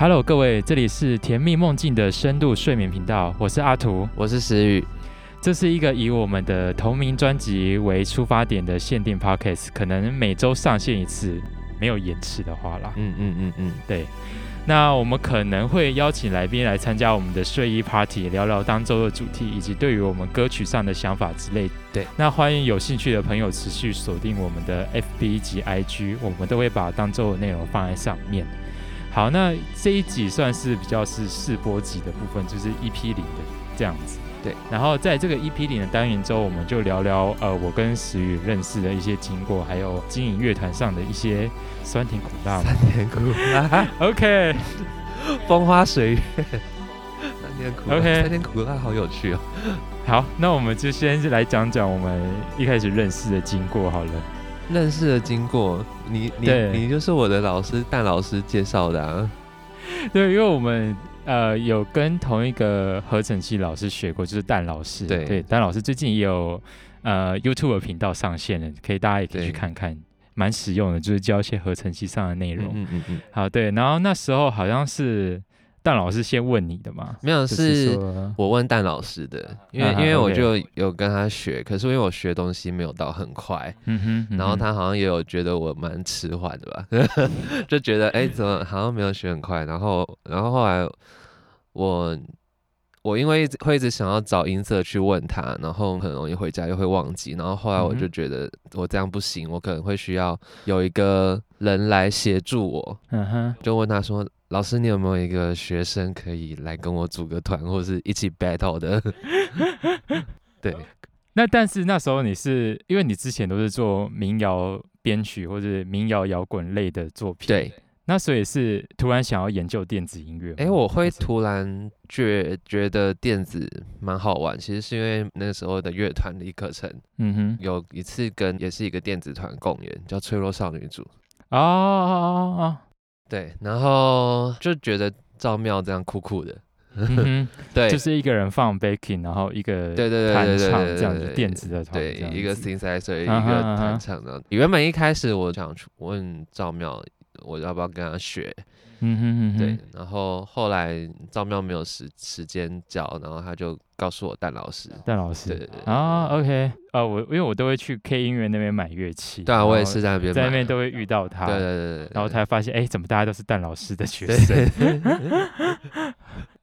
Hello，各位，这里是甜蜜梦境的深度睡眠频道，我是阿图，我是石宇。这是一个以我们的同名专辑为出发点的限定 Podcast，可能每周上线一次，没有延迟的话啦。嗯嗯嗯嗯，对。那我们可能会邀请来宾来参加我们的睡衣 Party，聊聊当周的主题，以及对于我们歌曲上的想法之类。对。那欢迎有兴趣的朋友持续锁定我们的 FB 及 IG，我们都会把当周的内容放在上面。好，那这一集算是比较是试播集的部分，就是 EP 零的这样子。对，然后在这个 EP 零的单元中，我们就聊聊呃我跟石宇认识的一些经过，还有经营乐团上的一些酸甜苦辣。酸甜苦辣，OK，风花水月，酸甜苦，OK，酸甜苦辣好有趣哦。好，那我们就先来讲讲我们一开始认识的经过好了。认识的经过，你你你就是我的老师，蛋老师介绍的啊。对，因为我们呃有跟同一个合成器老师学过，就是蛋老师。对对，蛋老师最近也有呃 YouTube 频道上线了，可以大家也可以去看看，蛮实用的，就是教一些合成器上的内容。嗯嗯嗯。好，对，然后那时候好像是。蛋老师先问你的吗？没有，是我问蛋老师的，因为因为我就有跟他学，可是因为我学东西没有到很快，嗯哼，然后他好像也有觉得我蛮迟缓的吧，就觉得哎，怎么好像没有学很快，然后然后后来我我因为会一直想要找音色去问他，然后很容易回家又会忘记，然后后来我就觉得我这样不行，我可能会需要有一个人来协助我，嗯哼，就问他说。老师，你有没有一个学生可以来跟我组个团，或者是一起 battle 的？对，那但是那时候你是因为你之前都是做民谣编曲或者民谣摇滚类的作品，对，那所以是突然想要研究电子音乐。哎，我会突然觉觉得电子蛮好玩，其实是因为那时候的乐团的课程，嗯哼，有一次跟也是一个电子团共演，叫脆弱少女组。哦哦哦。对，然后就觉得赵妙这样酷酷的，对，就是一个人放 baking，然后一个对对对弹唱这样子电子的，对，一个 synthesizer，一个弹唱的。原本一开始我想问赵妙，我要不要跟他学？嗯哼哼，对，然后后来赵妙没有时时间教，然后他就告诉我蛋老师，蛋老师，对对对，啊，OK，啊，我因为我都会去 K 音乐那边买乐器，对啊，我也是在那边，在那边都会遇到他，对对对对，然后才发现，哎，怎么大家都是蛋老师的学生？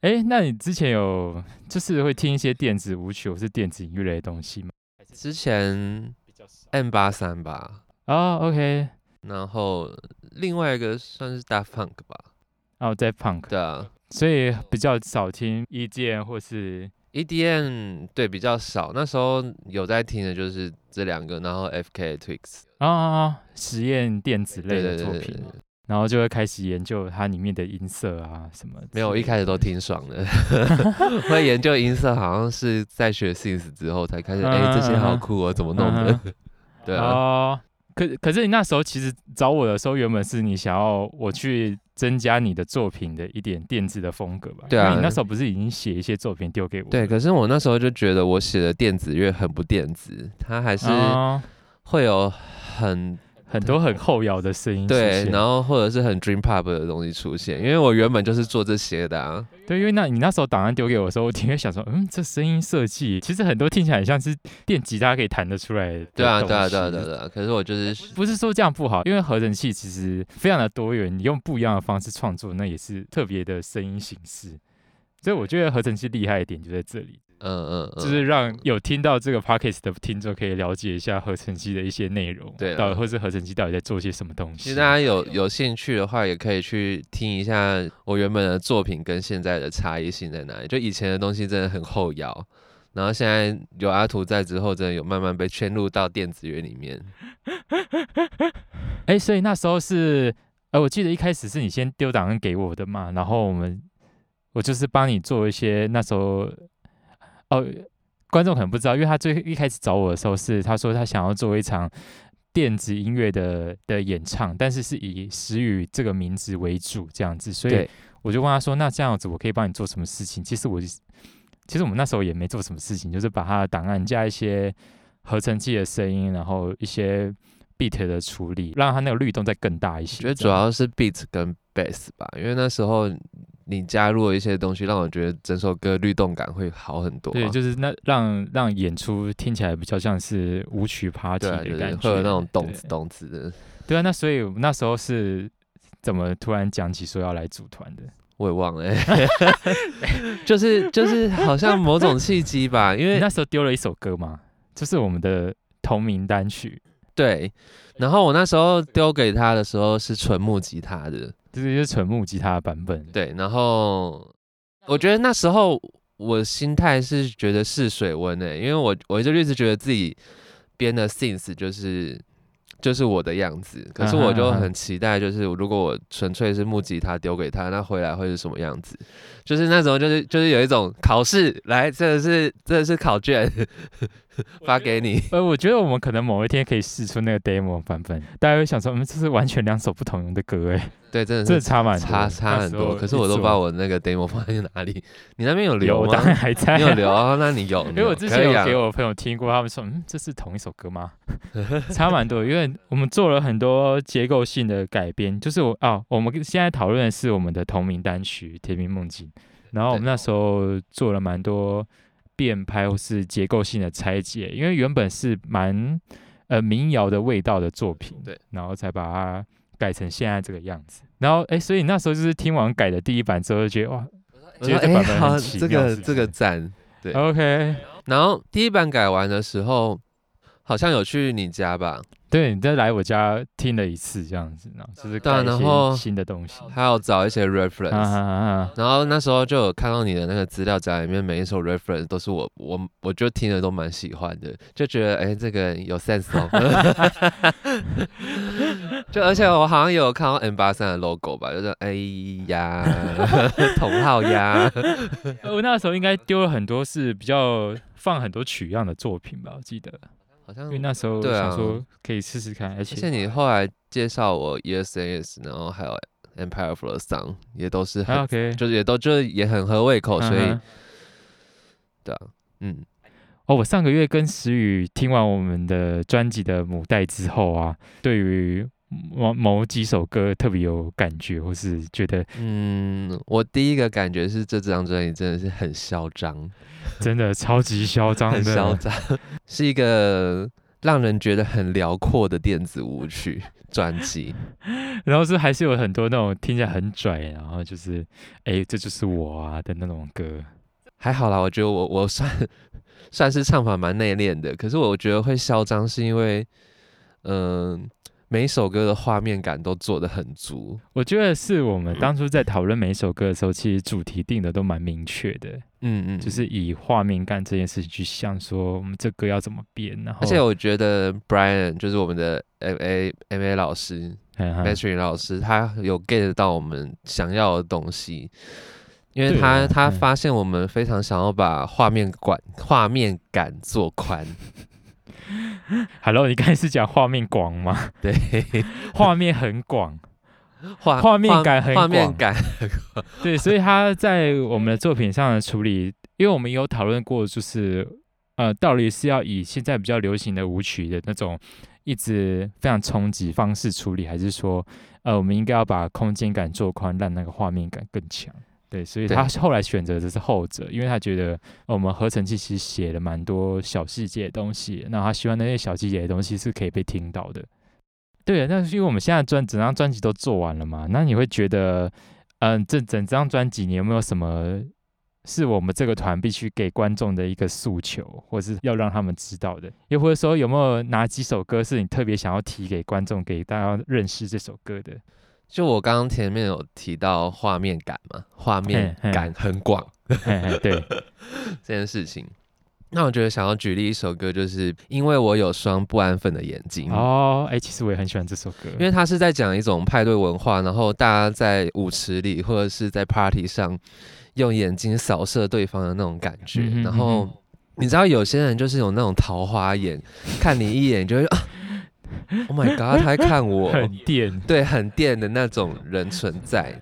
哎，那你之前有就是会听一些电子舞曲或是电子音乐类的东西吗？之前 M 八三吧，哦，OK。然后另外一个算是大 funk 吧，哦，在 punk，对啊，所以比较少听 EDM 或是 EDM，对，比较少。那时候有在听的就是这两个，然后 FK Twix 啊，实验电子类的作品，然后就会开始研究它里面的音色啊什么。没有，一开始都挺爽的，会研究音色，好像是在学 Synth 之后才开始，哎，这些好酷哦，怎么弄的？对啊。可可是你那时候其实找我的时候，原本是你想要我去增加你的作品的一点电子的风格吧？对啊，你那时候不是已经写一些作品丢给我？对，可是我那时候就觉得我写的电子乐很不电子，它还是会有很。很多很后摇的声音，对，然后或者是很 dream pop 的东西出现，因为我原本就是做这些的啊。对，因为那你那时候档案丢给我的时候，我挺会想说，嗯，这声音设计其实很多听起来很像是电吉他可以弹得出来。对啊，对啊，对啊，对啊。可是我就是不是说这样不好，因为合成器其实非常的多元，你用不一样的方式创作，那也是特别的声音形式。所以我觉得合成器厉害一点就在这里。嗯嗯，就是让有听到这个 podcast 的听众可以了解一下合成器的一些内容，对，到底或是合成器到底在做些什么东西。其实大家有有兴趣的话，也可以去听一下我原本的作品跟现在的差异性在哪里。就以前的东西真的很后摇，然后现在有阿图在之后，真的有慢慢被圈入到电子乐里面。哎，所以那时候是，呃，我记得一开始是你先丢档案给我的嘛，然后我们我就是帮你做一些那时候。哦，观众可能不知道，因为他最一开始找我的时候是他说他想要做一场电子音乐的的演唱，但是是以石宇这个名字为主这样子，所以我就问他说：“那这样子我可以帮你做什么事情？”其实我其实我们那时候也没做什么事情，就是把他的档案加一些合成器的声音，然后一些 beat 的处理，让他那个律动再更大一些。我觉得主要是 beat 跟 bass 吧，因为那时候你加入了一些东西，让我觉得整首歌律动感会好很多。对，就是那让让演出听起来比较像是舞曲 party 的感觉，会有那种动词动词的。对啊，那所以那时候是怎么突然讲起说要来组团的？我也忘了，就是就是好像某种契机吧，因为那时候丢了一首歌嘛，就是我们的同名单曲。对，然后我那时候丢给他的时候是纯木吉他的，就是纯木吉他的版本。对，然后我觉得那时候我心态是觉得试水温的，因为我我就一直觉得自己编的 since 就是。就是我的样子，可是我就很期待，就是如果我纯粹是木吉他丢给他，那回来会是什么样子？就是那时候，就是就是有一种考试来，这是这是考卷 发给你。呃，我觉得我们可能某一天可以试出那个 demo 版本，大家会想说，嗯，这是完全两首不同的歌，哎。对，真的是差蛮差差很多。可是我都不知道我那个 demo 放在哪里。你那边有留吗？当然还在。你有留啊？那你有？因为我之前有给我朋友听过，他们说，嗯，这是同一首歌吗？差蛮多，因为我们做了很多结构性的改编。就是我啊，我们现在讨论的是我们的同名单曲《甜蜜梦境》，然后我们那时候做了蛮多变拍或是结构性的拆解，因为原本是蛮呃民谣的味道的作品，对，然后才把它。改成现在这个样子，然后哎，所以那时候就是听完改的第一版之后，就觉得哇，觉得这版本很奇妙，这个这个赞，对，OK。然后第一版改完的时候，好像有去你家吧？对，你再来我家听了一次这样子，然后就是改一些新的东西，还要找一些 reference。然后那时候就有看到你的那个资料夹里面，每一首 reference 都是我我我就听的都蛮喜欢的，就觉得哎，这个有 sense 哦。就而且我好像有看到 M 八三的 logo 吧，就是哎呀，同号呀。我那时候应该丢了很多是比较放很多取样的作品吧，我记得。好像因为那时候想说可以试试看，而且你后来介绍我 ESAS，然后还有 Empire of the Sun，也都是很 OK，就是也都就是也很合胃口，所以对啊，嗯，哦，我上个月跟石宇听完我们的专辑的母带之后啊，对于某某几首歌特别有感觉，或是觉得，嗯，我第一个感觉是这张专辑真的是很嚣张。真的超级嚣张，很嚣张，是一个让人觉得很辽阔的电子舞曲 专辑。然后是还是有很多那种听起来很拽，然后就是哎，这就是我啊的那种歌。还好啦，我觉得我我算 算是唱法蛮内敛的，可是我觉得会嚣张是因为，嗯。每一首歌的画面感都做得很足，我觉得是我们当初在讨论每一首歌的时候，其实主题定的都蛮明确的。嗯嗯，就是以画面感这件事情去想，说我们这歌要怎么编。然后，而且我觉得 Brian 就是我们的 M A M A 老师 m a t r i 老师，他有 get 到我们想要的东西，因为他他发现我们非常想要把画面感画面感做宽。Hello，你刚才是讲画面广吗？对，画面很广，画画面感很画面感。对，所以他在我们的作品上的处理，因为我们有讨论过，就是呃，到底是要以现在比较流行的舞曲的那种一直非常冲击方式处理，还是说呃，我们应该要把空间感做宽，让那个画面感更强。对，所以他后来选择的是后者，因为他觉得我们合成器其实写了蛮多小细节的东西，那他希望那些小细节的东西是可以被听到的。对，那是因为我们现在专整张专辑都做完了嘛？那你会觉得，嗯，这整张专辑你有没有什么是我们这个团必须给观众的一个诉求，或是要让他们知道的？又或者说有没有哪几首歌是你特别想要提给观众，给大家认识这首歌的？就我刚刚前面有提到画面感嘛，画面感很广，对 这件事情。那我觉得想要举例一首歌，就是因为我有双不安分的眼睛哦。哎，其实我也很喜欢这首歌，因为它是在讲一种派对文化，然后大家在舞池里或者是在 party 上用眼睛扫射对方的那种感觉。然后你知道有些人就是有那种桃花眼，看你一眼就会啊。Oh my god！他在看我，很电，对，很电的那种人存在。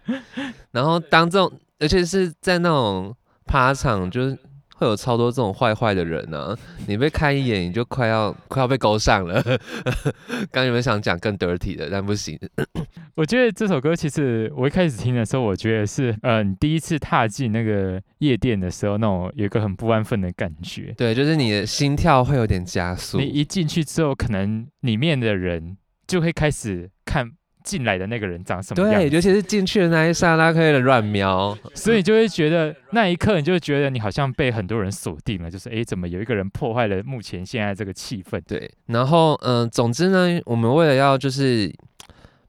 然后当这种，而且是在那种趴场，就是有超多这种坏坏的人呢。你被看一眼，你就快要快要被勾上了。刚有没有想讲更 dirty 的，但不行。我觉得这首歌其实我一开始听的时候，我觉得是呃，你第一次踏进那个夜店的时候，那种有一个很不安分的感觉。对，就是你的心跳会有点加速。你一进去之后，可能里面的人就会开始看。进来的那个人长什么样？对，尤其是进去的那一刹那，可以乱瞄，所以就会觉得那一刻，你就会觉得你好像被很多人锁定了，就是哎，怎么有一个人破坏了目前现在这个气氛？对，然后嗯，总之呢，我们为了要就是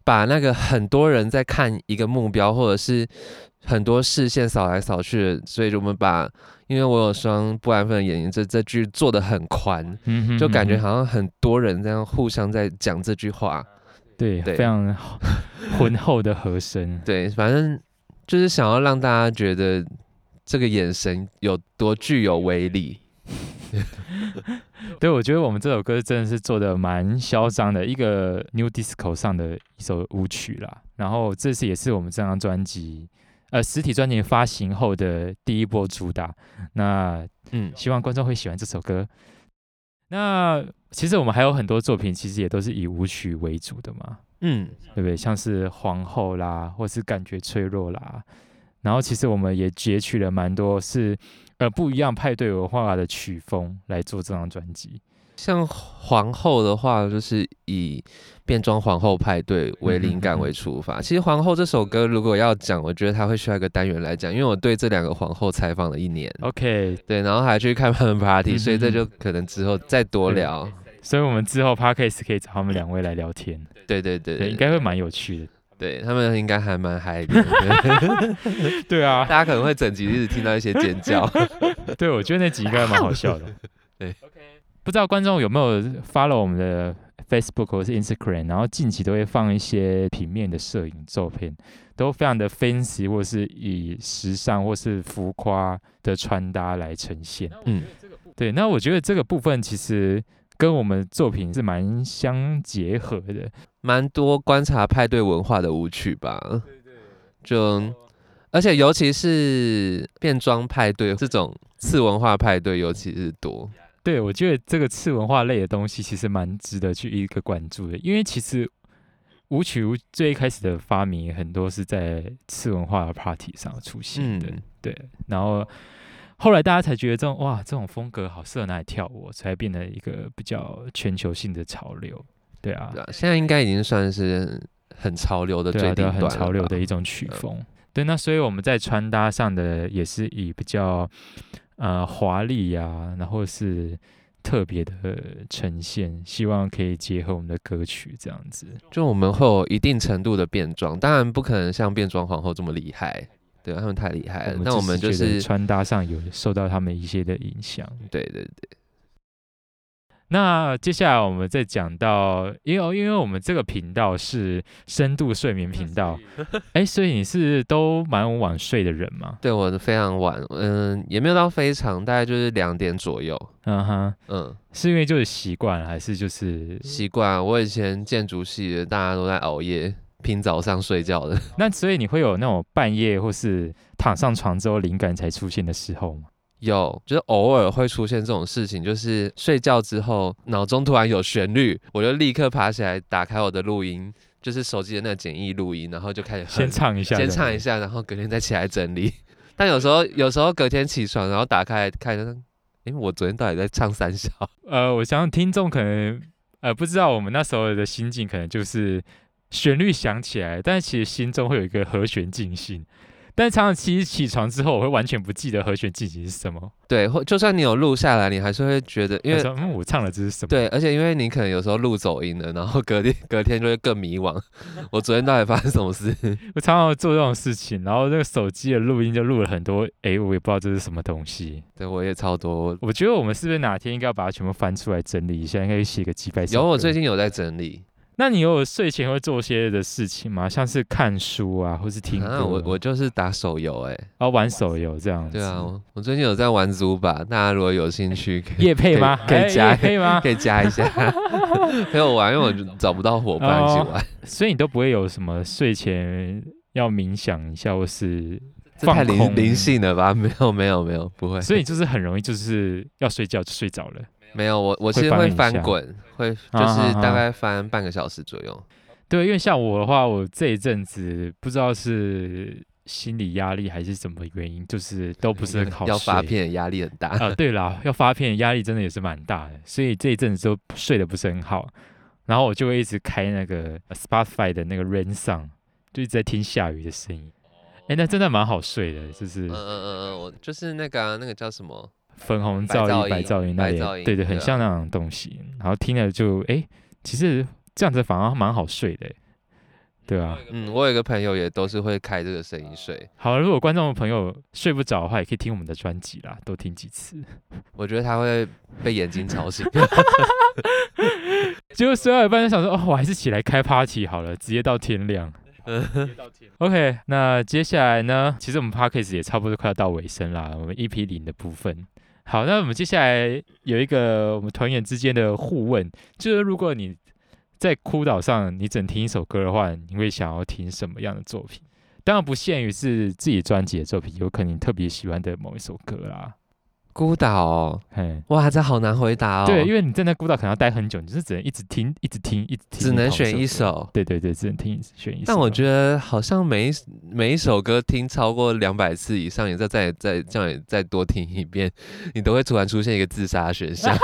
把那个很多人在看一个目标，或者是很多视线扫来扫去，所以我们把因为我有双不安分的眼睛，这这句做的很宽，就感觉好像很多人这样互相在讲这句话。对，非常浑厚的和声。对，反正就是想要让大家觉得这个眼神有多具有威力。对，我觉得我们这首歌真的是做的蛮嚣张的，一个 New Disco 上的一首舞曲啦。然后这次也是我们这张专辑，呃，实体专辑发行后的第一波主打。那嗯，希望观众会喜欢这首歌。那其实我们还有很多作品，其实也都是以舞曲为主的嘛，嗯，对不对？像是皇后啦，或是感觉脆弱啦，然后其实我们也截取了蛮多是呃不一样派对文化的曲风来做这张专辑。像皇后的话，就是以变装皇后派对为灵感为出发。其实皇后这首歌如果要讲，我觉得它会需要一个单元来讲，因为我对这两个皇后采访了一年。OK，对，然后还去看他们 party，所以这就可能之后再多聊。所以我们之后 podcast 可以找他们两位来聊天。对对对，应该会蛮有趣的。对他们应该还蛮嗨的。对啊，大家可能会整集一直听到一些尖叫。对，我觉得那集应该蛮好笑的。对。不知道观众有没有 follow 我们的 Facebook 或是 Instagram，然后近期都会放一些平面的摄影照片，都非常的 fancy，或是以时尚或是浮夸的穿搭来呈现。嗯，对。那我觉得这个部分其实跟我们作品是蛮相结合的，蛮多观察派对文化的舞曲吧。对对。就而且尤其是变装派对这种次文化派对，尤其是多。对，我觉得这个次文化类的东西其实蛮值得去一个关注的，因为其实舞曲最一开始的发明很多是在次文化的 party 上出现的，对，然后后来大家才觉得这种哇，这种风格好适合拿来跳舞，才变得一个比较全球性的潮流，对啊，现在应该已经算是很潮流的最顶端很潮流的一种曲风，对，那所以我们在穿搭上的也是以比较。呃，华丽呀，然后是特别的呈现，希望可以结合我们的歌曲这样子。就我们会有一定程度的变装，当然不可能像变装皇后这么厉害，对他们太厉害了。那我们就是穿搭上有受到他们一些的影响。对对对。那接下来我们再讲到，因为因为我们这个频道是深度睡眠频道，哎，所以你是都蛮晚睡的人吗？对，我非常晚，嗯，也没有到非常，大概就是两点左右。嗯哼，嗯，是因为就是习惯，还是就是习惯？我以前建筑系的，大家都在熬夜拼早上睡觉的。那所以你会有那种半夜或是躺上床之后灵感才出现的时候吗？有，就是偶尔会出现这种事情，就是睡觉之后脑中突然有旋律，我就立刻爬起来打开我的录音，就是手机的那个简易录音，然后就开始先唱一下，先唱一下，然后隔天再起来整理。但有时候，有时候隔天起床，然后打开看，哎，我昨天到底在唱三小？呃，我想听众可能呃不知道我们那时候的心境，可能就是旋律响起来，但其实心中会有一个和弦进行。但常常其实起床之后，我会完全不记得和弦进行是什么。对，或就算你有录下来，你还是会觉得，因为嗯，我唱的这是什么？对，而且因为你可能有时候录走音了，然后隔天 隔天就会更迷惘。我昨天到底发生什么事？我常常做这种事情，然后那个手机的录音就录了很多，哎，我也不知道这是什么东西。对，我也超多。我觉得我们是不是哪天应该要把它全部翻出来整理一下？应该写个几百有，我最近有在整理。那你有睡前会做些的事情吗？像是看书啊，或是听歌？我我就是打手游，哎，哦，玩手游这样。对啊，我最近有在玩足吧，大家如果有兴趣，夜配吗？可以加，可以吗？可以加一下，陪我玩，因为我找不到伙伴一起玩。所以你都不会有什么睡前要冥想一下，或是这太灵灵性了吧？没有没有没有，不会。所以就是很容易就是要睡觉就睡着了。没有，我我其实会翻滚，会就是大概翻半个小时左右。对，因为像我的话，我这一阵子不知道是心理压力还是什么原因，就是都不是很好要发片压力很大啊。对啦，要发片压力真的也是蛮大的，所以这一阵子都睡得不是很好。然后我就会一直开那个 Spotify 的那个 Rain Song，就一直在听下雨的声音。哎，那真的蛮好睡的，就是嗯嗯嗯嗯，我就是那个那个叫什么粉红噪音、白噪音那里，对对，很像那种东西。然后听了就哎，其实这样子反而蛮好睡的。对啊，嗯，我有一个朋友也都是会开这个声音睡。好，如果观众朋友睡不着的话，也可以听我们的专辑啦，多听几次。我觉得他会被眼睛吵醒。结果睡到一半就想说，哦，我还是起来开 party 好了，直接到天亮。OK，那接下来呢？其实我们 parkcase 也差不多快要到尾声啦，我们 EP 零的部分。好，那我们接下来有一个我们团员之间的互问，就是如果你在枯岛上，你整听一首歌的话，你会想要听什么样的作品？当然不限于是自己专辑的作品，有可能你特别喜欢的某一首歌啦。孤岛，哇，这好难回答哦。对，因为你在那孤岛可能要待很久，你就是只能一直听，一直听，一直听，只能选一首。对对对，只能听选一首。但我觉得好像每一每一首歌听超过两百次以上，你再再再叫你再多听一遍，你都会突然出现一个自杀选项。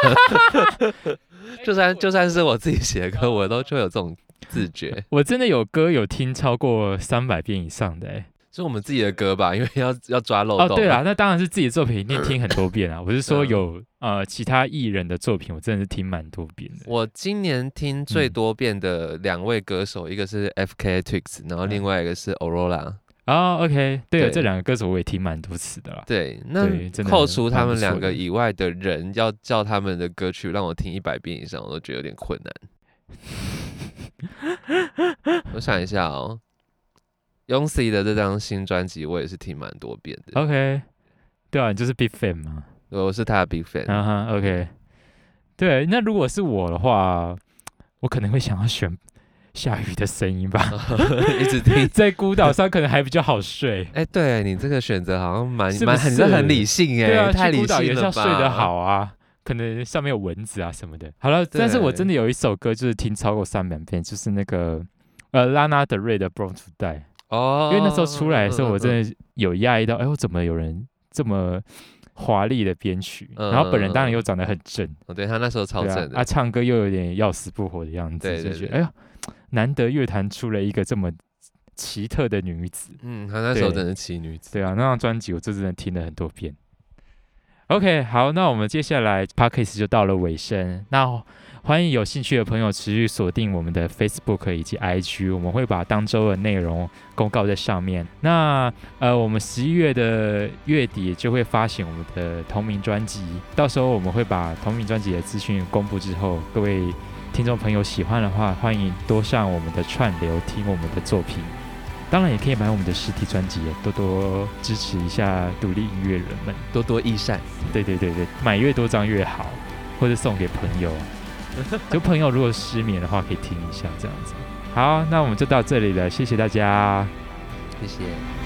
就算就算是我自己写的歌，我都就有这种自觉。我真的有歌有听超过三百遍以上的，哎，是我们自己的歌吧？因为要要抓漏洞。哦，对啦，那当然是自己的作品，一定听很多遍啊。我是说有呃其他艺人的作品，我真的是听蛮多遍的。我今年听最多遍的两位歌手，一个是 F K Twix，然后另外一个是 Aurora。啊，OK，对了，这两个歌手我也听蛮多次的啦。对，那扣除他们两个以外的人，要叫他们的歌曲让我听一百遍以上，我都觉得有点困难。我想一下哦 y o n c y 的这张新专辑我也是听蛮多遍的。OK，对啊，你就是 Big Fan 嘛？我是他的 Big Fan。啊哈，OK，对，那如果是我的话，我可能会想要选。下雨的声音吧，一直听，在孤岛上可能还比较好睡。哎，对你这个选择好像蛮蛮很很理性哎，对啊，太理性也是要睡得好啊，可能上面有蚊子啊什么的。好了，但是我真的有一首歌就是听超过三百遍，就是那个呃拉娜德瑞的《Born to Die》哦，因为那时候出来的时候，我真的有压抑到，哎，我怎么有人这么华丽的编曲？然后本人当然又长得很正，哦，对他那时候超正的，啊，唱歌又有点要死不活的样子，就觉得哎呀。难得乐坛出了一个这么奇特的女子，嗯，他那时候真的奇女子，对啊，那张专辑我真的听了很多遍。OK，好，那我们接下来 Podcast 就到了尾声，那欢迎有兴趣的朋友持续锁定我们的 Facebook 以及 IG，我们会把当周的内容公告在上面。那呃，我们十一月的月底就会发行我们的同名专辑，到时候我们会把同名专辑的资讯公布之后，各位。听众朋友喜欢的话，欢迎多上我们的串流听我们的作品，当然也可以买我们的实体专辑，多多支持一下独立音乐人们，多多益善。对对对对，买越多张越好，或者送给朋友。就朋友如果失眠的话，可以听一下这样子。好，那我们就到这里了，谢谢大家，谢谢。